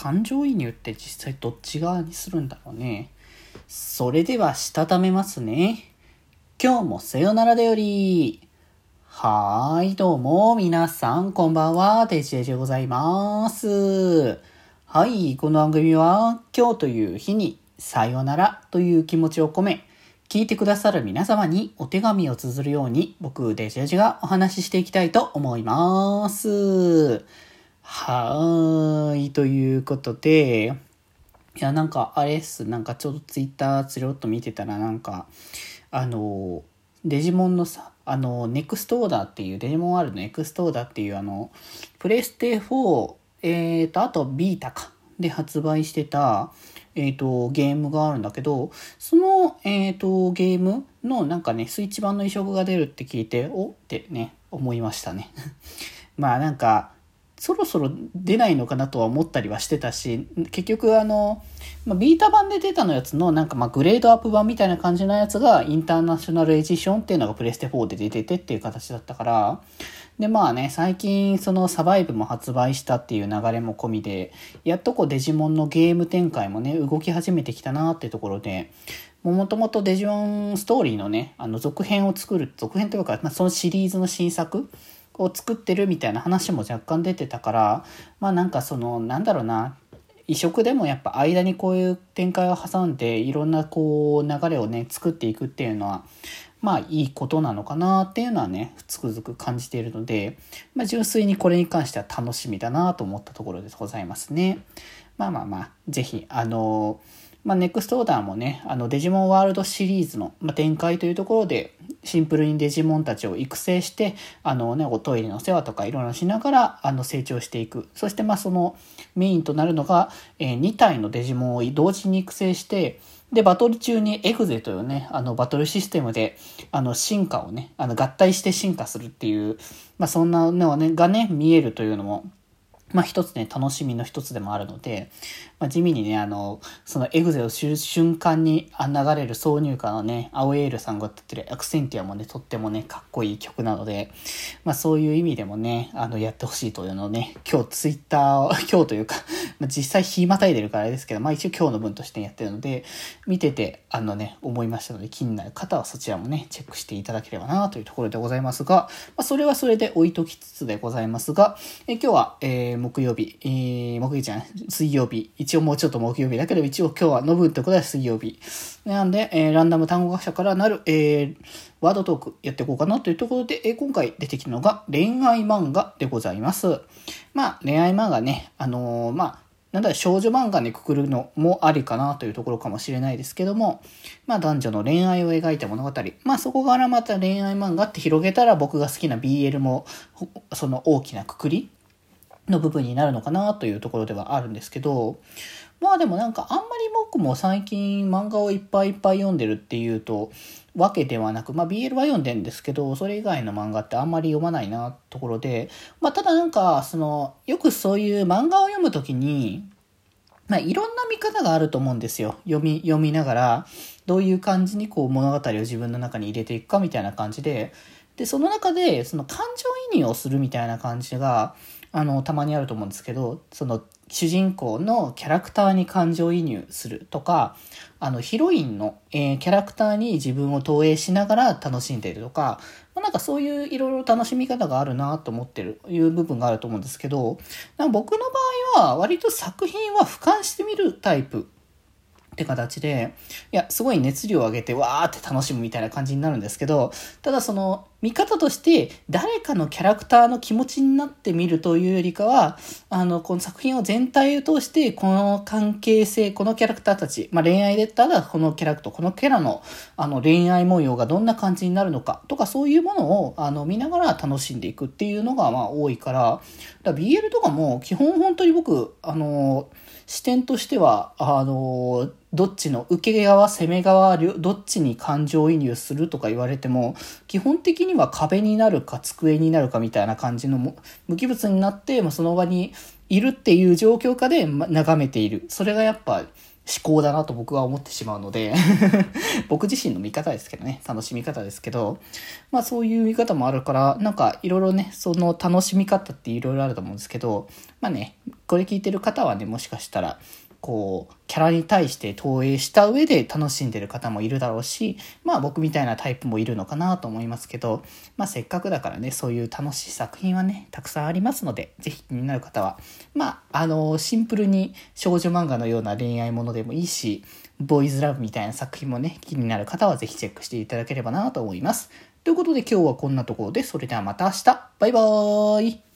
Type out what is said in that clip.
感情移入って実際どっち側にするんだろうね。それでは、したためますね。今日もさよならだより。はーい、どうも、皆さん、こんばんは、デジェジでございます。はい、この番組は、今日という日に、さよならという気持ちを込め、聞いてくださる皆様にお手紙を綴るように、僕、デジェジがお話ししていきたいと思います。はーい、ということで、いや、なんか、あれっす、なんかちょっとツイッターつろっと見てたら、なんか、あの、デジモンのさ、あの、ネクストオーダーっていう、デジモン R のネクストオーダーっていう、あの、プレステ4、えーと、あとビータか、で発売してた、えっ、ー、と、ゲームがあるんだけど、その、えっ、ー、と、ゲームのなんかね、スイッチ版の移植が出るって聞いて、お？ってね、思いましたね。まあなんか、そろそろ出ないのかなとは思ったりはしてたし、結局あの、まあ、ビータ版で出たのやつのなんかまあグレードアップ版みたいな感じのやつがインターナショナルエディションっていうのがプレステ4で出ててっていう形だったから、でまあね、最近そのサバイブも発売したっていう流れも込みで、やっとこうデジモンのゲーム展開もね、動き始めてきたなってところで、もともとデジモンストーリーのね、あの続編を作る、続編というか、まあ、そのシリーズの新作を作ってるみたいな話も若干出てたからまあなんかそのなんだろうな移植でもやっぱ間にこういう展開を挟んでいろんなこう流れをね作っていくっていうのはまあいいことなのかなっていうのはねつくづく感じているので、まあ、純粋にこれに関しては楽しみだなと思ったところでございますね。まあまあまあ是非あのまあ、ネクストオーダーもね、あのデジモンワールドシリーズの、ま展開というところで、シンプルにデジモンたちを育成して、あのね、おトイレの世話とかいろいろしながら、あの、成長していく。そして、まあ、そのメインとなるのが、えー、2体のデジモンを同時に育成して、で、バトル中にエグゼというね、あの、バトルシステムで、あの、進化をね、あの、合体して進化するっていう、まあ、そんなのね、がね、見えるというのも、まあ一つね、楽しみの一つでもあるので、まあ、地味にね、あの、そのエグゼを知る瞬間に流れる挿入歌のね、アウェールさんが歌ってるアクセンティアもね、とってもね、かっこいい曲なので、まあそういう意味でもね、あの、やってほしいというのをね、今日ツイッターを、今日というか、まあ、実際日またいでるからですけど、まあ一応今日の分としてやってるので、見てて、あのね、思いましたので、気になる方はそちらもね、チェックしていただければなというところでございますが、まあそれはそれで置いときつつでございますが、え今日は、えー木曜日、えー、木曜日じゃない、水曜日、一応もうちょっと木曜日だけど、一応今日はノブってことは水曜日。なんで、えー、ランダム単語学者からなる、えー、ワードトークやっていこうかなというところで、えー、今回出てきたのが恋愛漫画でございます。まあ、恋愛漫画ね、あのー、まあ、なんだ少女漫画にくくるのもありかなというところかもしれないですけども、まあ男女の恋愛を描いた物語。まあそこからまた恋愛漫画って広げたら僕が好きな BL もその大きなくくりの部分になるのかなというところではあるんですけど、まあでもなんかあんまり僕も最近漫画をいっぱいいっぱい読んでるっていうと、わけではなく、まあ BL は読んでんですけど、それ以外の漫画ってあんまり読まないなところで、まあただなんか、その、よくそういう漫画を読むときに、まあいろんな見方があると思うんですよ。読み、読みながら、どういう感じにこう物語を自分の中に入れていくかみたいな感じで、で、その中で、その感情移入をするみたいな感じが、あの、たまにあると思うんですけど、その、主人公のキャラクターに感情移入するとか、あの、ヒロインの、えー、キャラクターに自分を投影しながら楽しんでいるとか、まあ、なんかそういういろいろ楽しみ方があるなと思ってる、いう部分があると思うんですけど、僕の場合は割と作品は俯瞰してみるタイプって形で、いや、すごい熱量を上げてわーって楽しむみたいな感じになるんですけど、ただその、見方として誰かのキャラクターの気持ちになってみるというよりかは、あの、この作品を全体を通して、この関係性、このキャラクターたち、まあ恋愛でたらこのキャラクター、このキャラのあの恋愛模様がどんな感じになるのかとかそういうものをあの見ながら楽しんでいくっていうのがまあ多いから、だから BL とかも基本本当に僕、あの、視点としては、あの、どっちの受け側、攻め側、どっちに感情移入するとか言われても、基本的には壁になるか机になるかみたいな感じの無機物になって、その場にいるっていう状況下で眺めている。それがやっぱ思考だなと僕は思ってしまうので 僕自身の見方ですけどね、楽しみ方ですけど、まあそういう見方もあるから、なんかいろいろね、その楽しみ方っていろいろあると思うんですけど、まあね、これ聞いてる方はね、もしかしたら、こう、キャラに対して投影した上で楽しんでる方もいるだろうし、まあ僕みたいなタイプもいるのかなと思いますけど、まあせっかくだからね、そういう楽しい作品はね、たくさんありますので、ぜひ気になる方は、まあ、あの、シンプルに少女漫画のような恋愛ものでもいいし、ボーイズラブみたいな作品もね、気になる方はぜひチェックしていただければなと思います。ということで今日はこんなところで、それではまた明日バイバーイ